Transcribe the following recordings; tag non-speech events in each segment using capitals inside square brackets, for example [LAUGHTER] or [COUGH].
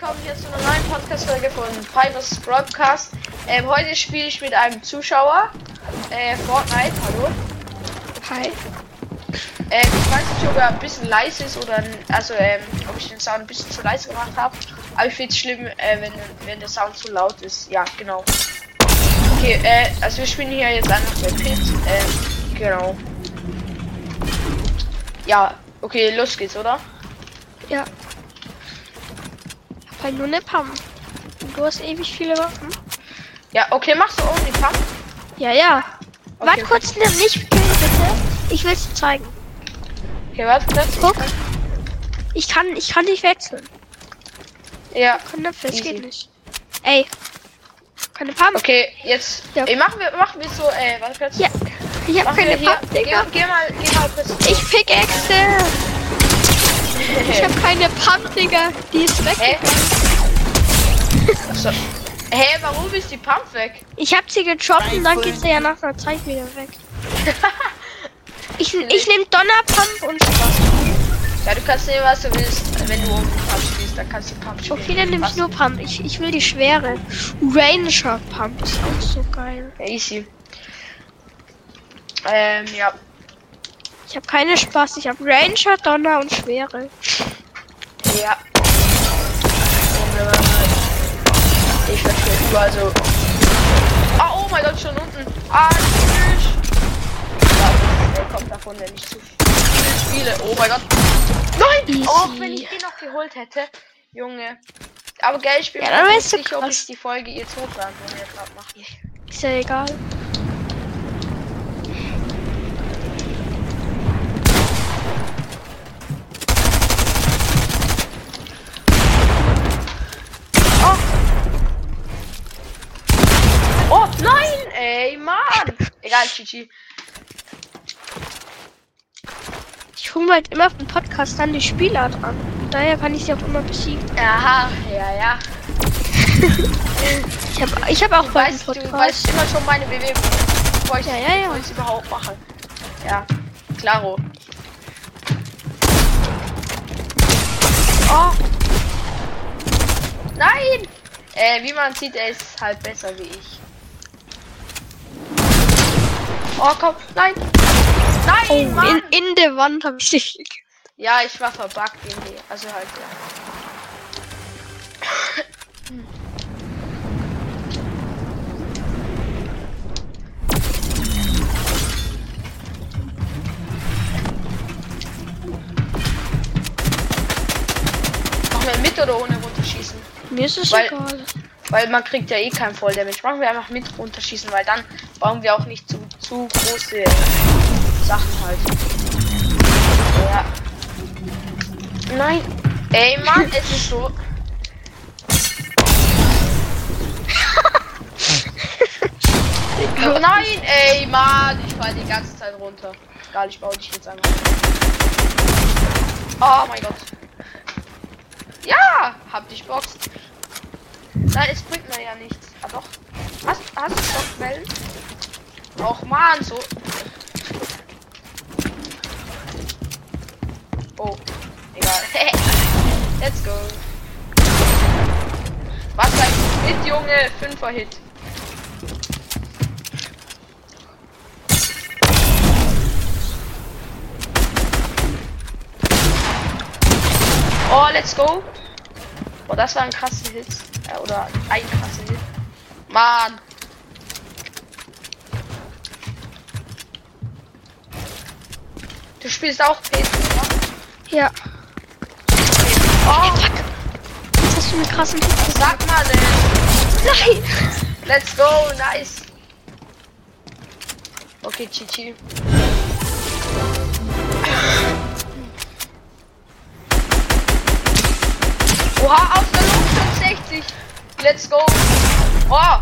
willkommen hier zu einer neuen Podcast-Folge von Pipers Broadcast. Ähm, heute spiele ich mit einem Zuschauer äh, Fortnite. Hallo. Hi. Ähm, ich weiß nicht, ob er ein bisschen leise ist oder also ähm, ob ich den Sound ein bisschen zu leise gemacht habe. Aber ich finde es schlimm, äh, wenn, wenn der Sound zu laut ist. Ja, genau. Okay, äh, also wir spielen hier jetzt einfach der Pit. Ähm, genau. Ja, okay, los geht's, oder? Ja. Halt nur eine Pump. Und du hast ewig viele Waffen. Ja, okay, machst du Only Pump? Ja, ja. Okay, Warte kurz, nimm nicht killen, bitte. Ich will's dir zeigen. Okay, warte kurz. Guck. Ich kann, ich kann nicht wechseln. Ja, Knöpfe, das Easy. geht nicht. Ey. Keine Pump. okay, jetzt. Ja. Ey, machen wir, machen wir so, äh, warte kurz. Ja. Ich hab Machen keine. Pump, Geh, Digga. geh mal, geh mal kurz. Ich pickaxe. Ich hab keine Pump, Digga. Die ist weg. Hä? So. Hä, warum ist die Pump weg? Ich hab sie und dann geht sie ja nach einer Zeit wieder weg. [LAUGHS] Ich, ich nehm Donnerpump und Spaß. Ja, du kannst nehmen, was du willst. Wenn du um die Pump spielst, dann kannst du Pump spielen. Okay, dann nehme ich nur Pump. Ich, ich will die schwere. Ranger Pump ist auch so geil. Ja, easy. Ähm, ja. Ich habe keine Spaß. Ich habe Ranger, Donner und schwere. Ja. Ich verstehe überall so. Ah, oh mein Gott, schon unten. Ah, tschüss. Ja, der kommt davon, wenn ich zu viel spiele. Oh mein Gott. Nein! Easy. Oh, wenn ich den noch geholt hätte. Junge. Aber gell, ich bin Ja, mir nicht sicher, ob ich die Folge jetzt hochladen, wenn wir gerade machen. Ist ja egal. Oh, nein! Ey, Mann! Egal, Chichi. Ich hole halt immer auf dem Podcast dann die Spielart an. Daher kann ich sie auch immer besiegen. Aha, ja, ja. [LAUGHS] Ich habe ich hab auch Du weißt, du Podcast. weißt immer schon meine Bewegung. Bevor ich Ja, ja, ja. ich's überhaupt mache. Ja, klaro. Oh! Nein! Äh, wie man sieht, er ist halt besser wie ich. Oh, komm, nein! Nein, Oh, Mann! in, in der Wand habe ich dich. Ja, ich war verbuggt irgendwie. Also halt, ja. Machen wir mit oder ohne runterschießen? Mir ist es Weil- egal. Weil man kriegt ja eh kein Volldamage. Machen wir einfach mit runterschießen, weil dann brauchen wir auch nicht zu, zu große Sachen halt. Ja. Nein. Ey Mann, es ist so. Oh [LAUGHS] nein, ey Mann, ich fall die ganze Zeit runter. Egal, ich baue dich jetzt einfach. Oh mein Gott. Ja, hab dich boxt. Nein, es bringt mir ja nichts. Ah doch. Hast, hast du doch Wellen? Och man, so. Oh, egal. [LAUGHS] Let's go. Was ein Hit, Junge? Fünfer Hit. Oh, let's go. Oh, das war ein krasser Hit. Äh, oder ein krasser Hit. Mann. Du spielst auch PS, oder? Ja. Oh, Was hast du einen krassen Hit gesagt? sag mal, ey. Nein! Let's go, nice. Okay, Chichi. Oha, aus der Luft 65. Let's go. Oh,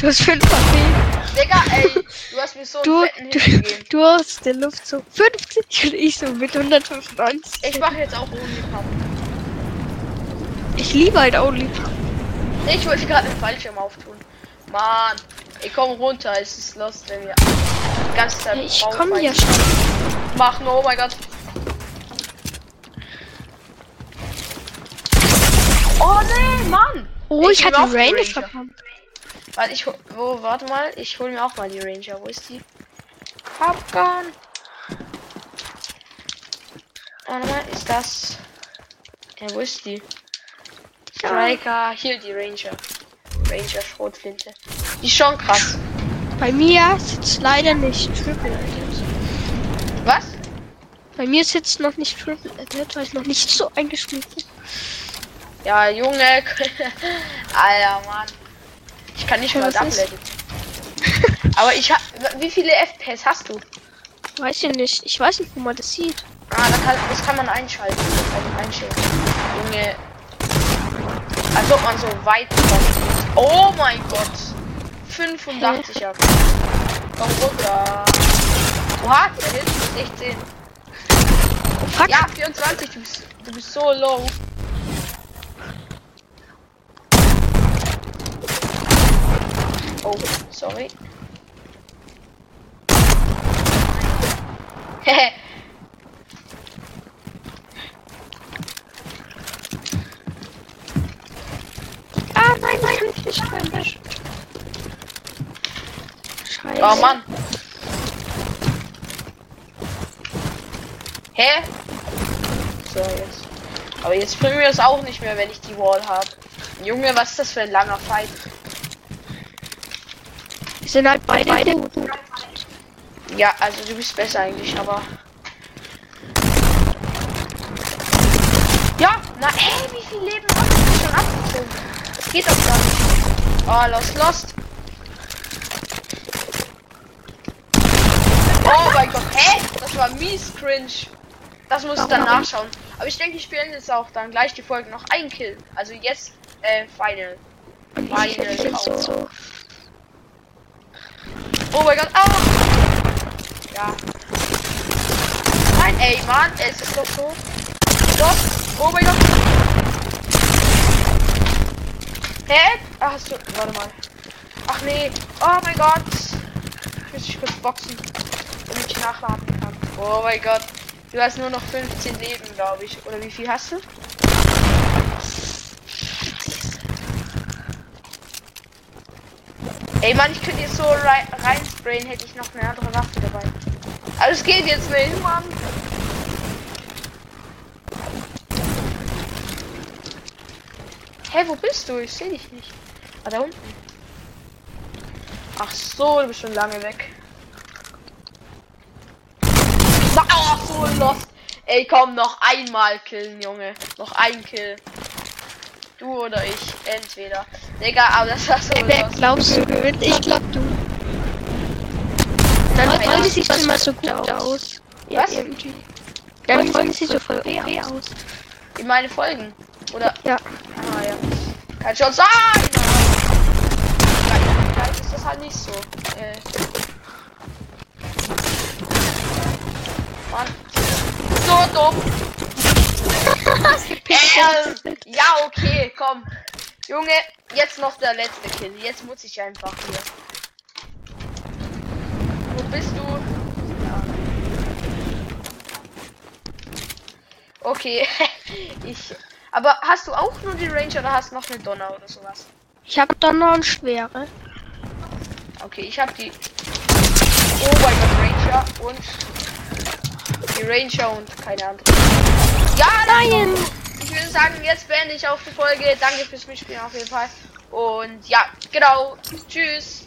Du hast 5 HP. Digga, ey. Du hast mir so einen Du, fetten du, du hast der Luft so 50 und ich so mit 195. Ich mache jetzt auch Only Pump. Ich liebe halt Only. Ich wollte gerade einen Fallschirm auftun. Mann. Ich komm runter, es ist lost, wenn wir die ganze Zeit Ich komme ja schon. machen. Oh mein Gott. Oh nee, Mann! Oh, ich, Ich hatte Ranger verpammt. Warte, ich wo, warte mal, ich hol mir auch mal die Ranger. Wo ist die? Popgun. Warte mal, ist das. Ja, wo ist die? Striker, hier die Ranger. Ranger Schrotflinte. Die ist schon krass. Bei mir sitzt leider nicht Triple Edit. Was? Bei mir sitzt noch nicht Triple Edit, weil ich noch nicht so eingespielt bin. Ja, Junge. [LAUGHS] Alter, Mann. Ich kann nicht mal? Double [LAUGHS] Aber ich hab. Wie viele FPS hast du? Weiß ich nicht. Ich weiß nicht, wo man das sieht. Ah, das kann, das kann man einschalten. Also einstellen. Junge. Als ob man so weit kommt. Oh mein Gott. 85 er Komm runter. Oha, der Hit ist 16. Oh, fuck. Ja, 24. Du bist, du bist so low. Oh, sorry. [LAUGHS] Ah, nein, nein, ich nicht rein. Scheiße. Oh Mann. Hä? So, jetzt. Aber jetzt bringen wir es auch nicht mehr, wenn ich die Wall habe. Junge, was ist das für ein langer Fight? Sind halt beide, beide gut. Ja, also du bist besser eigentlich, aber. Ja, na ey, wie viel Leben hast du schon abgezogen? Das geht doch gar nicht. Oh, lost, lost. Oh mein Gott, hä? Das war mies cringe. Das muss ich dann nachschauen. Aber ich denke, ich spiele jetzt auch dann gleich die Folge noch ein Kill. Also jetzt, äh, Final. So. Oh mein Gott, ah! Ja. Nein, ey, Mann, es ist doch so. Stopp! Oh mein Gott! Hä? Ah, hast. Warte mal. Ach nee. Oh mein Gott. Ich muss dich kurz boxen, damit ich nachladen kann. Oh mein Gott. Du hast nur noch 15 Leben, glaube ich. Oder wie viel hast du? Ey Mann, ich könnte jetzt so rei reinsprayen, hätte ich noch eine andere Waffe dabei. Aber es geht jetzt nicht, Mann. Hä, wo bist du? Ich sehe dich nicht. Ah, da unten. Ach so, du bist schon lange weg. Na, oh, so lost. Ey, komm, noch einmal killen, Junge. Noch ein Kill. Du oder ich. Entweder. Digga, aber das war so Wer glaubst du gewinnt? Ich glaub du. Dann Alter, freuen sie sich was- immer so gut aus. Ja, Was? irgendwie. Dann freuen sie so voll eher aus. In meine Folgen. Oder? Ja. Ah, ja. Kann schon sein! Vielleicht ist das halt nicht so. Äh. Mann. So dumm. Ähm, ja, okay, komm. Junge, jetzt noch der letzte Kill. Jetzt muss ich einfach hier. Wo bist du? Ja. Okay, [LAUGHS] ich. Aber hast du auch nur die Range oder hast noch eine Donner oder sowas? Ich habe Donner und Schwere. Okay, ich habe die. Oh mein Gott, Ranger und die Ranger und keine andere. Ja, nein! Ich würde sagen, jetzt beende ich auch die Folge. Danke fürs Mitspielen auf jeden Fall. Und ja, genau. Tschüss.